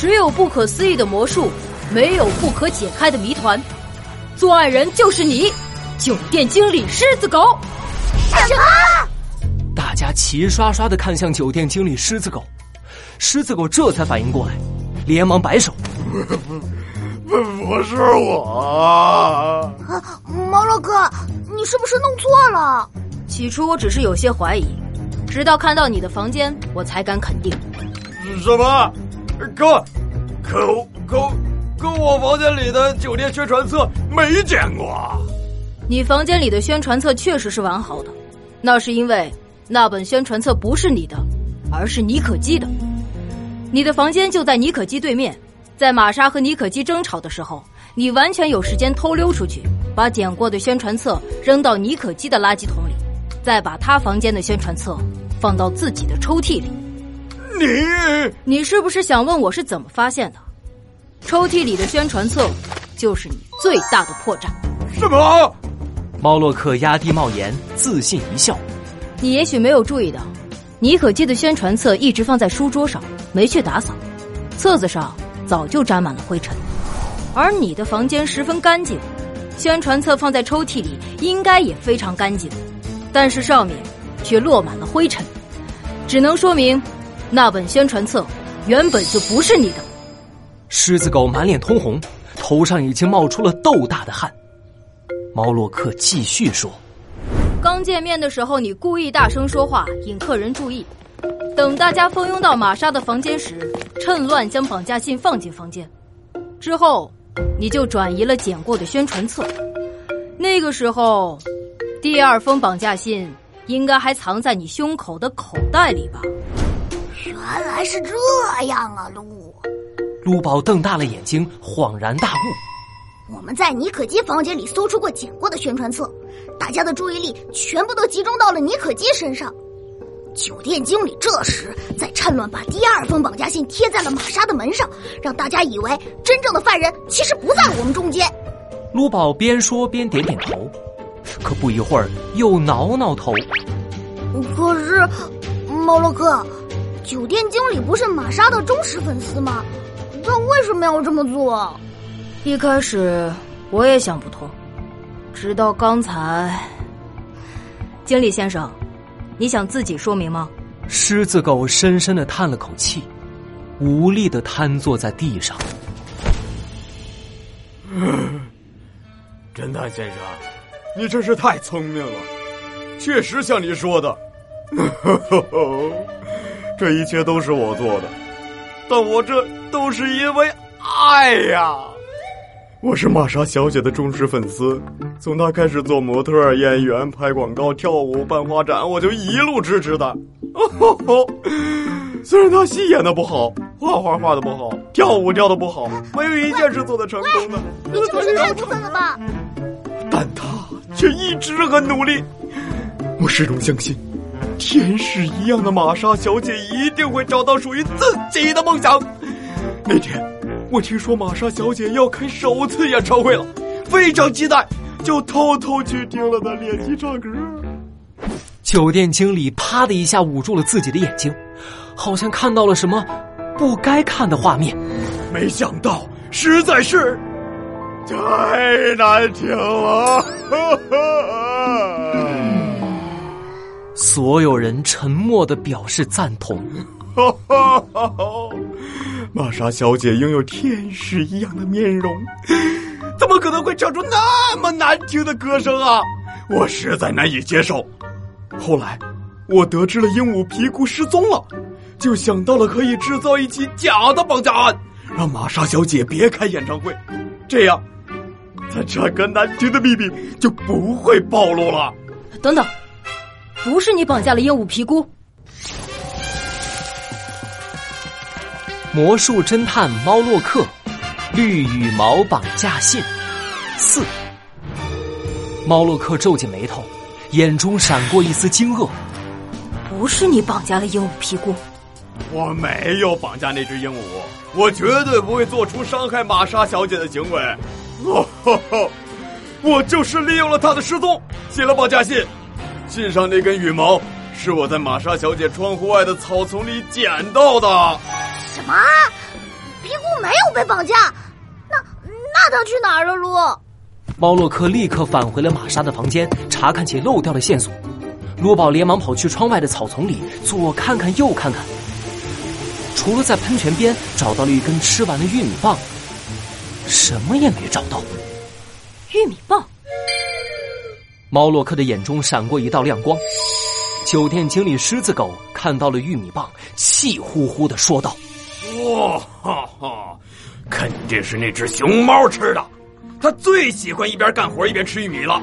只有不可思议的魔术，没有不可解开的谜团。作案人就是你，酒店经理狮子狗。什么？大家齐刷刷的看向酒店经理狮子狗，狮子狗这才反应过来，连忙摆手：“ 不是我。”毛洛哥，你是不是弄错了？起初我只是有些怀疑，直到看到你的房间，我才敢肯定。什么？可可可可，我房间里的酒店宣传册没见过。你房间里的宣传册确实是完好的，那是因为那本宣传册不是你的，而是妮可基的。你的房间就在妮可基对面，在玛莎和妮可基争吵的时候，你完全有时间偷溜出去，把剪过的宣传册扔到妮可基的垃圾桶里。再把他房间的宣传册放到自己的抽屉里。你，你是不是想问我是怎么发现的？抽屉里的宣传册就是你最大的破绽。什么？猫洛克压低帽檐，自信一笑。你也许没有注意到，妮可基的宣传册一直放在书桌上，没去打扫，册子上早就沾满了灰尘。而你的房间十分干净，宣传册放在抽屉里应该也非常干净。但是上面却落满了灰尘，只能说明那本宣传册原本就不是你的。狮子狗满脸通红，头上已经冒出了豆大的汗。猫洛克继续说：“刚见面的时候，你故意大声说话，引客人注意；等大家蜂拥到玛莎的房间时，趁乱将绑架信放进房间。之后，你就转移了捡过的宣传册。那个时候。”第二封绑架信应该还藏在你胸口的口袋里吧？原来是这样啊，鹿。鹿宝瞪大了眼睛，恍然大悟。我们在妮可基房间里搜出过剪过的宣传册，大家的注意力全部都集中到了妮可基身上。酒店经理这时在趁乱把第二封绑架信贴在了玛莎的门上，让大家以为真正的犯人其实不在我们中间。鹿宝边说边点点头。可不一会儿，又挠挠头。可是，猫洛克，酒店经理不是玛莎的忠实粉丝吗？他为什么要这么做？一开始我也想不通，直到刚才。经理先生，你想自己说明吗？狮子狗深深的叹了口气，无力的瘫坐在地上。侦探先生。你真是太聪明了，确实像你说的，这一切都是我做的，但我这都是因为爱呀！我是玛莎小姐的忠实粉丝，从她开始做模特、演员、拍广告、跳舞、办画展，我就一路支持她。哦 吼虽然她戏演的不好，画画画的不好，跳舞跳的不好，没有一件事做的成功的。你真是太过分了吧！但她。却一直很努力，我始终相信，天使一样的玛莎小姐一定会找到属于自己的梦想。那天，我听说玛莎小姐要开首次演唱会了，非常期待，就偷偷去听了她练习唱歌。酒店经理啪的一下捂住了自己的眼睛，好像看到了什么不该看的画面。没想到，实在是。太难听了！所有人沉默的表示赞同。玛莎小姐拥有天使一样的面容，怎么可能会唱出那么难听的歌声啊？我实在难以接受。后来，我得知了鹦鹉皮姑失踪了，就想到了可以制造一起假的绑架案，让玛莎小姐别开演唱会，这样。他这个难听的秘密就不会暴露了。等等，不是你绑架了鹦鹉皮姑？魔术侦探猫洛克，绿羽毛绑架信四。猫洛克皱紧眉头，眼中闪过一丝惊愕。不是你绑架了鹦鹉皮姑？我没有绑架那只鹦鹉，我绝对不会做出伤害玛莎小姐的行为。哦，我就是利用了她的失踪，写了绑架信。信上那根羽毛是我在玛莎小姐窗户外的草丛里捡到的。什么？皮姑没有被绑架，那那他去哪儿了？路？猫洛克立刻返回了玛莎的房间，查看起漏掉的线索。罗宝连忙跑去窗外的草丛里，左看看右看看，除了在喷泉边找到了一根吃完的玉米棒，什么也没找到。玉米棒。猫洛克的眼中闪过一道亮光。酒店经理狮子狗看到了玉米棒，气呼呼的说道：“哇哈哈，肯定是那只熊猫吃的，它最喜欢一边干活一边吃玉米了。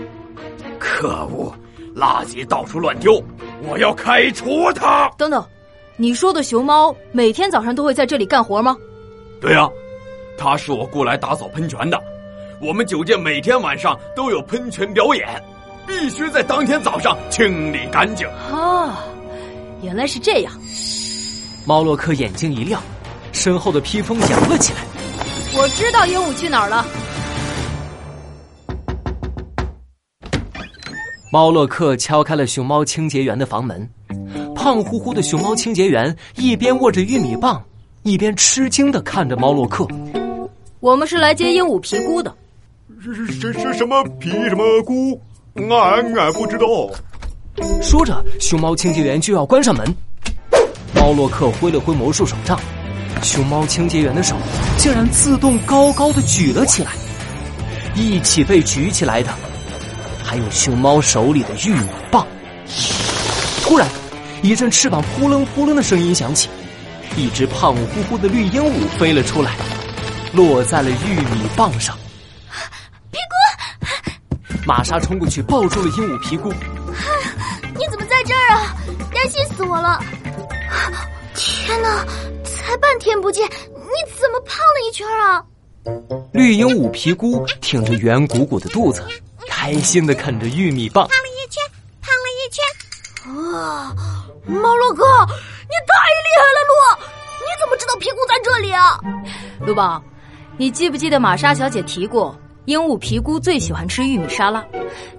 可恶，垃圾到处乱丢，我要开除它！”等等，你说的熊猫每天早上都会在这里干活吗？对呀，它是我雇来打扫喷泉的。我们酒店每天晚上都有喷泉表演。必须在当天早上清理干净。啊，原来是这样。猫洛克眼睛一亮，身后的披风扬了起来。我知道鹦鹉去哪儿了。猫洛克敲开了熊猫清洁员的房门，胖乎乎的熊猫清洁员一边握着玉米棒，一边吃惊的看着猫洛克。我们是来接鹦鹉皮菇的。是是是是什么皮什么菇？俺俺不知道。说着，熊猫清洁员就要关上门。猫洛克挥了挥魔术手杖，熊猫清洁员的手竟然自动高高的举了起来。一起被举起来的，还有熊猫手里的玉米棒。突然，一阵翅膀扑棱扑棱的声音响起，一只胖乎乎的绿鹦鹉飞了出来，落在了玉米棒上。玛莎冲过去抱住了鹦鹉皮菇。你怎么在这儿啊？担心死我了！天哪，才半天不见，你怎么胖了一圈啊？绿鹦鹉皮姑挺着圆鼓鼓的肚子，开心的啃着玉米棒。胖了一圈，胖了一圈。啊，猫洛哥，你太厉害了，鹿！你怎么知道皮姑在这里啊？鹿宝，你记不记得玛莎小姐提过？鹦鹉皮姑最喜欢吃玉米沙拉，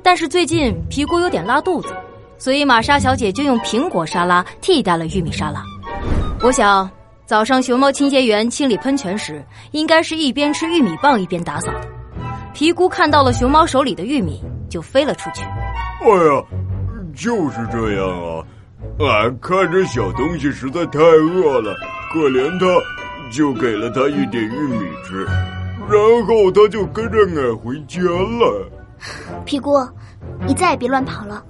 但是最近皮姑有点拉肚子，所以玛莎小姐就用苹果沙拉替代了玉米沙拉。我想早上熊猫清洁员清理喷泉时，应该是一边吃玉米棒一边打扫的。皮姑看到了熊猫手里的玉米，就飞了出去。哎呀，就是这样啊！俺看着小东西实在太饿了，可怜它，就给了它一点玉米吃。然后他就跟着俺回家了。皮姑，你再也别乱跑了。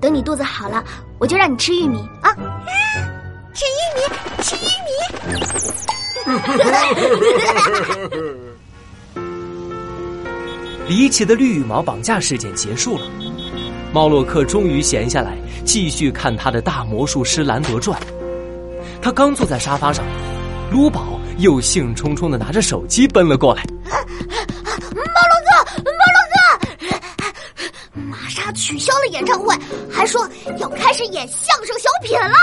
等你肚子好了，我就让你吃玉米啊！吃玉米，吃玉米。离奇的绿羽毛绑架事件结束了，猫洛克终于闲下来，继续看他的大魔术师兰德传。他刚坐在沙发上，卢宝又兴冲冲的拿着手机奔了过来。猫洛克，猫洛克，玛莎取消了演唱会，还说要开始演相声小品了。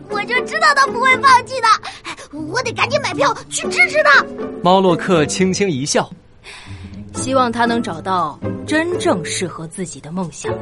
我就知道他不会放弃的，我得赶紧买票去支持他。猫洛克轻轻一笑，希望他能找到真正适合自己的梦想。